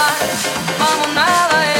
Más, vamos nada, Eva.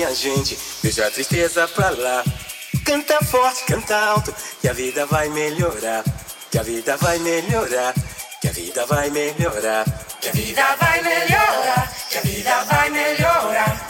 minha gente, deixa a tristeza pra lá. Canta forte, canta alto, que a vida vai melhorar. Que a vida vai melhorar. Que a vida vai melhorar. Que a vida vai melhorar. Que a vida vai melhorar.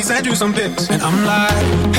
least I do some things. And I'm like.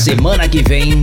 Semana que vem